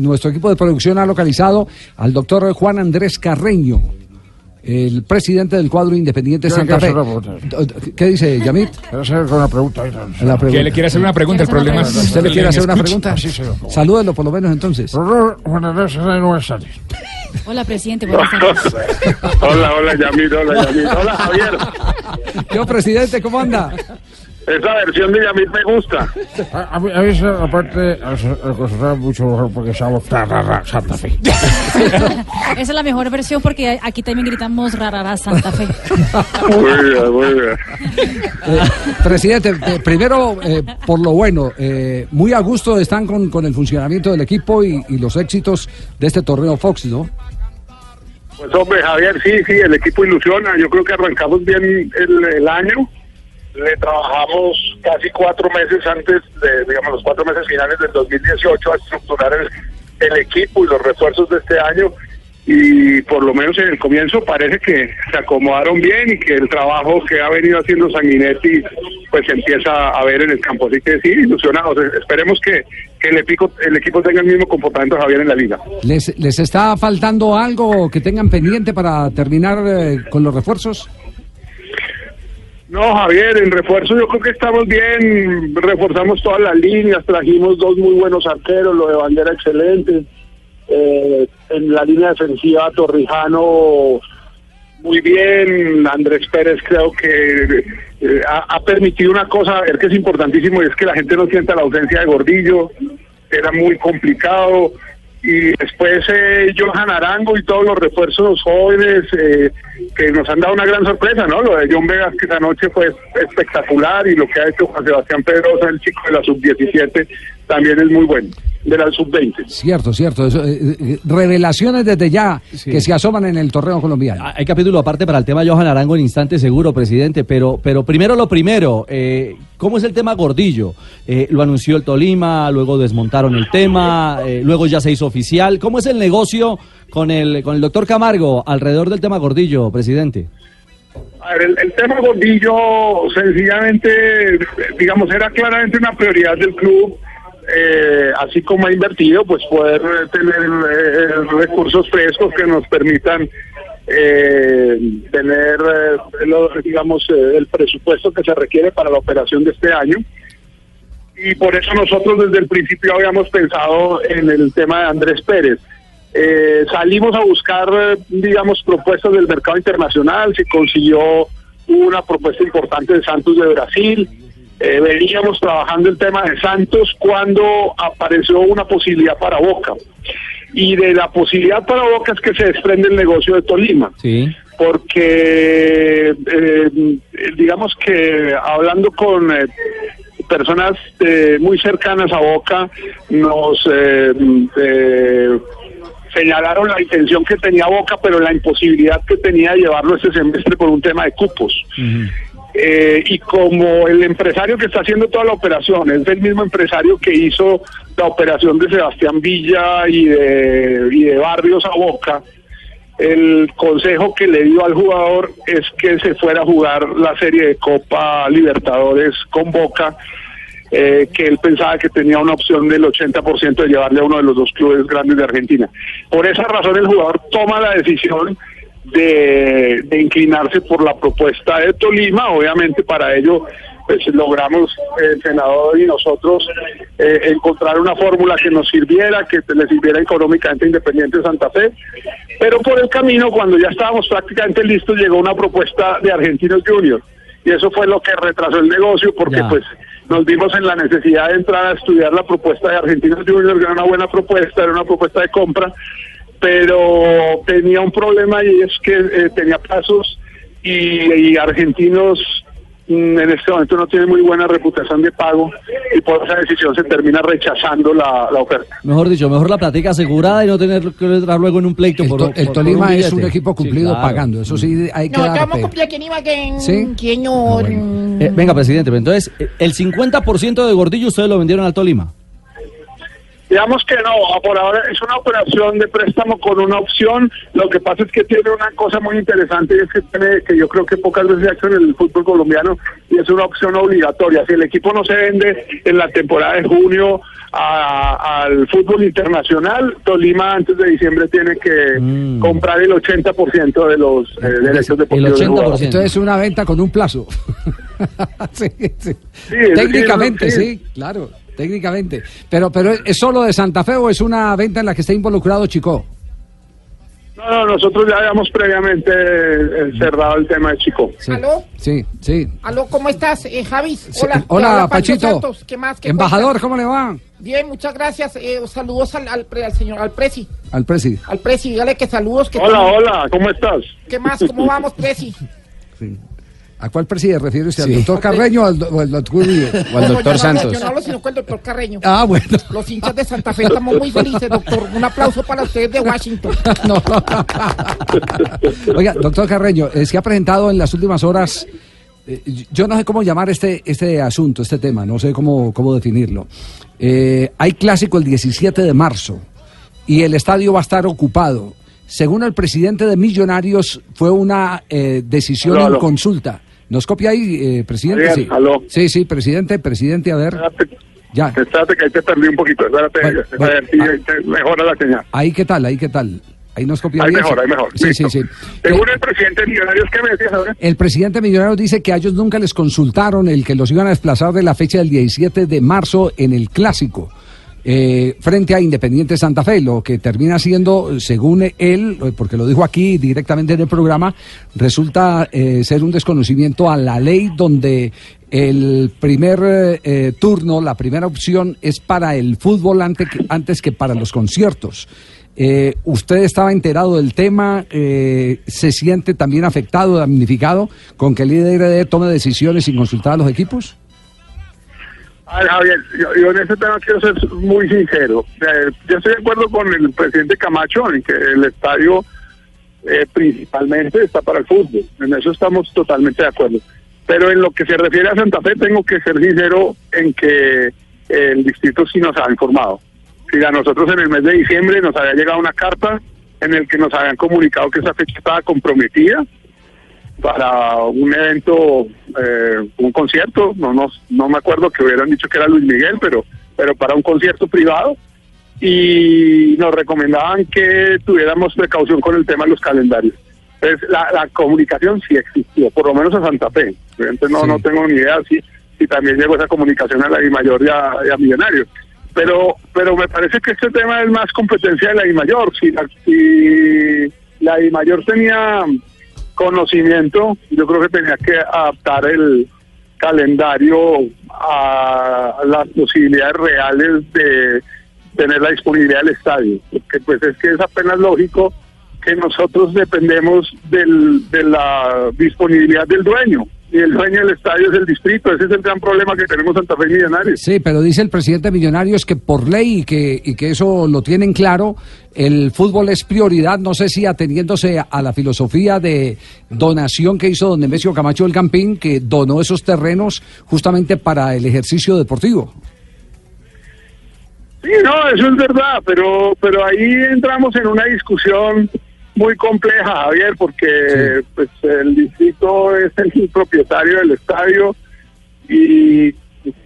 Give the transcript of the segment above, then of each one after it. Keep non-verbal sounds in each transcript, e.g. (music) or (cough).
Nuestro equipo de producción ha localizado al doctor Juan Andrés Carreño, el presidente del cuadro independiente Santa Fe. ¿Qué dice Yamit? Quiero hacer una pregunta. La pregunta. Que le quiere hacer una pregunta, el problema es... ¿Usted le quiere hacer una pregunta? Sí, favor. Salúdenlo por lo menos entonces. Juan Andrés tardes. Hola, presidente. Buenas (laughs) tardes. hola, hola, Yamil, hola, Yamil. Hola, Javier. Yo, presidente, ¿cómo anda? Esa versión de Yamil me gusta. A, a mí, a mí esa parte me mucho mejor porque se llama Tarara Santa Fe. (laughs) Esa es la mejor versión porque aquí también gritamos rarara Santa Fe. (laughs) Muy bien, muy bien. Eh, presidente, eh, primero, eh, por lo bueno, eh, muy a gusto están con, con el funcionamiento del equipo y, y los éxitos de este torneo Fox, ¿no? Pues hombre, Javier, sí, sí, el equipo ilusiona. Yo creo que arrancamos bien el, el año. Le trabajamos casi cuatro meses antes de, digamos, los cuatro meses finales del 2018 a estructurar el, el equipo y los refuerzos de este año. Y por lo menos en el comienzo parece que se acomodaron bien y que el trabajo que ha venido haciendo Sanguinetti pues se empieza a ver en el campo. Así que sí, ilusionados. Esperemos que, que el, equipo, el equipo tenga el mismo comportamiento Javier en la liga. ¿Les, ¿Les está faltando algo que tengan pendiente para terminar eh, con los refuerzos? No, Javier, en refuerzo yo creo que estamos bien, reforzamos todas las líneas, trajimos dos muy buenos arqueros, lo de Bandera excelente, eh, en la línea defensiva Torrijano muy bien, Andrés Pérez creo que eh, ha, permitido una cosa, ver que es importantísimo y es que la gente no sienta la ausencia de Gordillo, era muy complicado, y después eh, Johan Arango y todos los refuerzos jóvenes eh, que nos han dado una gran sorpresa, ¿no? Lo de John Vegas que esa noche fue espectacular y lo que ha hecho Juan Sebastián Pedrosa, el chico de la sub-17, también es muy bueno, de la sub-20. Cierto, cierto. eso, eh, eh, revelaciones desde ya que se asoman en el torneo colombiano. Hay capítulo aparte para el tema Johan Arango en instante seguro, presidente, pero, pero primero lo primero, eh, ¿cómo es el tema Gordillo? Eh, lo anunció el Tolima, luego desmontaron el tema, eh, luego ya se hizo oficial. ¿Cómo es el negocio con el, con el doctor Camargo alrededor del tema Gordillo, presidente? A ver, el, el tema Gordillo sencillamente, digamos, era claramente una prioridad del club, eh, así como ha invertido, pues poder tener eh, recursos frescos que nos permitan eh, tener, eh, lo- digamos, el presupuesto que se requiere para la operación de este año. Y por eso nosotros desde el principio habíamos pensado en el tema de Andrés Pérez. Salimos a buscar, digamos, propuestas del mercado internacional, se consiguió una propuesta importante de Santos de Brasil, eh, veníamos trabajando el tema de Santos cuando apareció una posibilidad para Boca. Y de la posibilidad para Boca es que se desprende el negocio de Tolima Sí. porque eh, digamos que hablando con eh, personas eh, muy cercanas a Boca nos eh, eh, señalaron la intención que tenía Boca pero la imposibilidad que tenía de llevarlo este semestre por un tema de cupos Eh, y como el empresario que está haciendo toda la operación es el mismo empresario que hizo la operación de Sebastián Villa y de, y de Barrios a Boca, el consejo que le dio al jugador es que se fuera a jugar la serie de Copa Libertadores con Boca, eh, que él pensaba que tenía una opción del 80% de llevarle a uno de los dos clubes grandes de Argentina. Por esa razón el jugador toma la decisión de, de inclinarse por la propuesta de Tolima, obviamente para ello pues logramos el senador y nosotros eh, encontrar una fórmula que nos sirviera, que le sirviera económicamente Independiente Santa Fe, pero por el camino, cuando ya estábamos prácticamente listos, llegó una propuesta de Argentinos Juniors, y eso fue lo que retrasó el negocio, porque Ya. pues nos vimos en la necesidad de entrar a estudiar la propuesta de Argentinos Juniors, que era una buena propuesta, era una propuesta de compra, pero tenía un problema y es que eh, tenía plazos y, y Argentinos mm, en este momento no tiene muy buena reputación de pago y por esa decisión se termina rechazando la, la oferta. Mejor dicho, mejor la platica asegurada y no tener que entrar luego en un pleito El, por, To- por- el por Tolima un es un equipo Sí, cumplido claro. pagando, eso sí hay que No, dar estamos cumpliendo ni que ¿Sí? señor. Eh, venga, presidente, pero entonces, eh, el 50% de Gordillo ustedes lo vendieron al Tolima. Digamos que no, por ahora es una operación de préstamo con una opción. Lo que pasa es que tiene una cosa muy interesante y es que tiene, que yo creo que pocas veces se ha hecho en el fútbol colombiano y es una opción obligatoria. Si el equipo no se vende en la temporada de junio a- al fútbol internacional, Tolima antes de diciembre tiene que Mm. comprar el 80% de los eh, derechos deportivos. del jugador. Entonces es una venta con un plazo. (laughs) sí, sí. Técnicamente, sí, claro, técnicamente. Pero, pero ¿es solo de Santa Fe o es una venta en la que está involucrado Chico? No, no, nosotros ya habíamos previamente eh, cerrado el tema de Chico. Sí. ¿Aló? Sí, sí. Aló, ¿cómo estás, eh, Javi? Sí. Hola, te Hola, Pachito. Santos. ¿Qué más? ¿Qué Embajador, cuentas? ¿cómo le va? Bien, muchas gracias. Eh, saludos al, al, pre- al señor, al Presi. Al presi. Al Presi, dígale que saludos. Que Hola, hola, ¿cómo estás? ¿Qué más? ¿Cómo vamos, Presi? ¿A cuál presi se refiere usted? ¿Al Sí. doctor Carreño o al, do- o al doctor Uribe? (laughs) O al No, doctor yo no hablo- Santos. Yo no hablo sino con el doctor Carreño. Ah, bueno. Los hinchas de Santa Fe estamos muy felices, doctor. Un aplauso para ustedes de Washington. (laughs) No. Oiga, doctor Carreño, eh, se ha presentado en las últimas horas, eh, yo no sé cómo llamar este, este asunto, este tema, no sé cómo, cómo definirlo. Eh, hay clásico el 17 de marzo y el estadio va a estar ocupado. Según el presidente de Millonarios, fue una eh, decisión en consulta. ¿Nos copia ahí, eh, presidente? Sí. aló. sí, sí, presidente, presidente, a ver. Espérate, Ya. espérate que ahí te perdí un poquito. Espérate, Bueno, a bueno, ver si ah. te mejora la señal. Ahí qué tal, ahí qué tal. Ahí nos copia Ahí bien, mejor, ahí mejor. Sí, sí, listo. sí. Según Eh, el presidente de Millonarios, ¿qué me decías ahora? El presidente Millonarios dice que a ellos nunca les consultaron el que los iban a desplazar de la fecha del 17 de marzo en el clásico. Eh, frente a Independiente Santa Fe, lo que termina siendo, según él, eh, porque lo dijo aquí directamente en el programa, resulta eh, ser un desconocimiento a la ley donde el primer eh, eh, turno, la primera opción es para el fútbol antes que para los conciertos. ¿Usted estaba enterado del tema? Eh, ¿Se siente también afectado, damnificado con que el líder tome decisiones sin consultar a los equipos? A ver, Javier, yo, yo en ese tema quiero ser muy sincero. Eh, yo estoy de acuerdo con el presidente Camacho en que el estadio eh, principalmente está para el fútbol. En eso estamos totalmente de acuerdo. Pero en lo que se refiere a Santa Fe, tengo que ser sincero en que el distrito sí nos ha informado. Si a nosotros en el mes de diciembre nos había llegado una carta en el que nos habían comunicado que esa fecha estaba comprometida para un evento, eh, un concierto, no, no, no me acuerdo que hubieran dicho que era Luis Miguel, pero, pero para un concierto privado y nos recomendaban que tuviéramos precaución con el tema de los calendarios. Entonces, la, la comunicación sí existió, por lo menos a Santa Fe. No, Sí. no tengo ni idea si, si también llegó esa comunicación a la DIMAYOR y a, y a Millonarios. Pero, pero me parece que este tema es más competencia de la DIMAYOR. Si la, si la DIMAYOR tenía conocimiento, yo creo que tenía que adaptar el calendario a las posibilidades reales de tener la disponibilidad del estadio, porque pues es que es apenas lógico que nosotros dependemos del, de la disponibilidad del dueño, y el dueño del estadio es el distrito, ese es el gran problema que tenemos Santa Fe y Millonarios. Sí, pero dice el presidente de Millonarios que por ley y que, y que eso lo tienen claro, el fútbol es prioridad, no sé si ateniéndose a la filosofía de donación que hizo don Nemesio Camacho del Campín, que donó esos terrenos justamente para el ejercicio deportivo. Sí, no, eso es verdad, pero pero ahí entramos en una discusión muy compleja, Javier, porque pues el distrito es el propietario del estadio y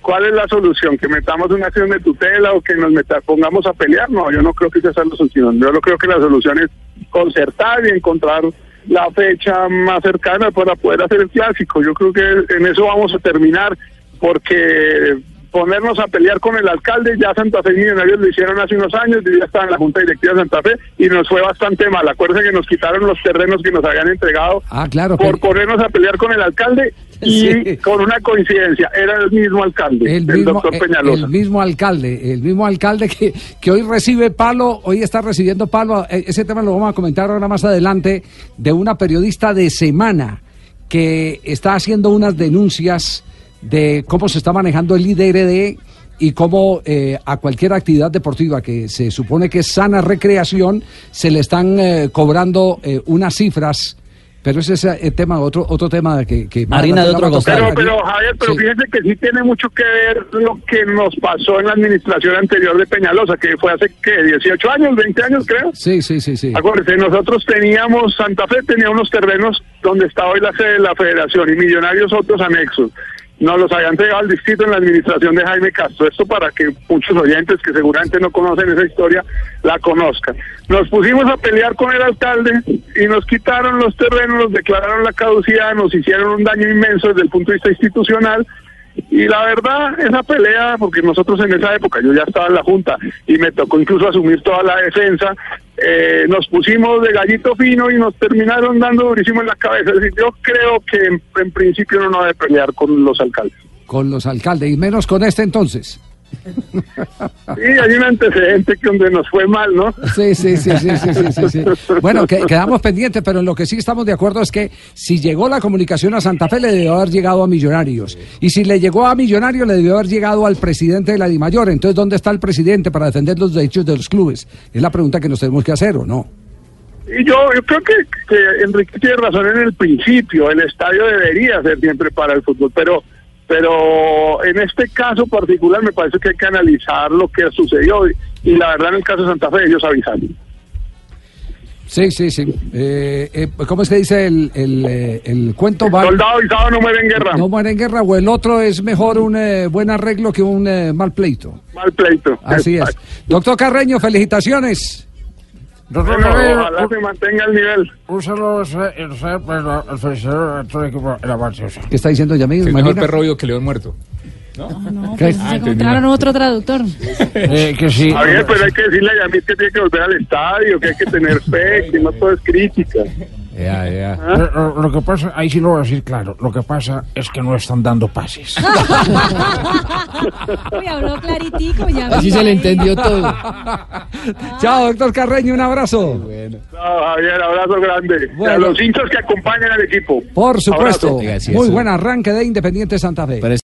¿cuál es la solución? ¿Que metamos una acción de tutela o que nos meta- pongamos a pelear? No, yo no creo que esa sea la solución. Yo no creo que la solución es concertar y encontrar la fecha más cercana para poder hacer el clásico. Yo creo que en eso vamos a terminar porque ponernos a pelear con el alcalde, ya Santa Fe y Millonarios lo hicieron hace unos años, yo ya estaba en la Junta Directiva de Santa Fe y nos fue bastante mal. Acuérdense que nos quitaron los terrenos que nos habían entregado Ah, claro. por ponernos a pelear con el alcalde (laughs) y Sí. con una coincidencia, era el mismo alcalde, el, el mismo, doctor eh, Peñalosa. el mismo alcalde, el mismo alcalde que, que hoy recibe palo, hoy está recibiendo palo, eh, ese tema lo vamos a comentar ahora más adelante, de una periodista de semana que está haciendo unas denuncias de cómo se está manejando el IDRD y cómo eh, a cualquier actividad deportiva que se supone que es sana recreación, se le están eh, cobrando eh, unas cifras Pero ese es el tema, otro, otro tema que... que más Harina de otro. Pero, pero Javier, pero Sí. fíjense que sí tiene mucho que ver lo que nos pasó en la administración anterior de Peñalosa, que fue hace, ¿qué? 18 años, 20 años creo. Sí, sí, sí, sí. Acuérdense, nosotros teníamos, Santa Fe tenía unos terrenos donde está hoy la sede de la federación y Millonarios otros anexos. Nos los habían entregado al distrito en la administración de Jaime Castro. Esto para que muchos oyentes que seguramente no conocen esa historia la conozcan. Nos pusimos a pelear con el alcalde y nos quitaron los terrenos, nos declararon la caducidad, nos hicieron un daño inmenso desde el punto de vista institucional. Y la verdad, esa pelea, porque nosotros en esa época, yo ya estaba en la Junta y me tocó incluso asumir toda la defensa, eh, nos pusimos de gallito fino y nos terminaron dando durísimo en la cabeza. Yo creo que en, en principio uno no debe pelear con los alcaldes. Con los alcaldes, y menos con este entonces. Sí, hay un antecedente que donde nos fue mal, ¿no? Sí, sí, sí, sí, sí, sí, sí, sí. (laughs) Bueno, que, quedamos pendientes, pero en lo que sí estamos de acuerdo es que si llegó la comunicación a Santa Fe, le debió haber llegado a Millonarios. Y si le llegó a Millonarios, le debió haber llegado al presidente de la DIMAYOR. Entonces, ¿dónde está el presidente para defender los derechos de los clubes? Es la pregunta que nos tenemos que hacer, ¿o no? Y yo, yo creo que, que Enrique tiene razón en el principio, el estadio debería ser siempre para el fútbol, pero pero en este caso particular me parece que hay que analizar lo que sucedió y, y la verdad en el caso de Santa Fe ellos avisaron. Sí, sí, sí. Eh, eh, ¿Cómo es que dice el, el, eh, el cuento? Va- Soldado avisado no muere en guerra. no muere en guerra o el otro es mejor un eh, buen arreglo que un eh, mal pleito. Mal pleito. Así es. Doctor Carreño, felicitaciones. Ojalá se mantenga el nivel. un saludo eh, eh, al felicidad a todo el equipo de la Barcelona. ¿Qué está diciendo Yamil? Que es mejor perro vivo que león muerto. No, no, pues Ah, se entendí. encontraron otro traductor. Eh, que sí. Javier, pero hay que decirle a Yamil que tiene que volver al estadio, que hay que tener fe, que no todo es crítica. Ya, (laughs) ya. Lo, lo que pasa, ahí sí lo voy a decir claro, lo que pasa es que no están dando pases. (laughs) Uy, habló claritico ya. Así se le entendió todo. (laughs) Chao, doctor Carreño, un abrazo. No, Javier, abrazo grande. Bueno. A los hinchas que acompañan al equipo. Por supuesto. Oiga, sí, Muy eso- buen arranque de Independiente Santa Fe. Pero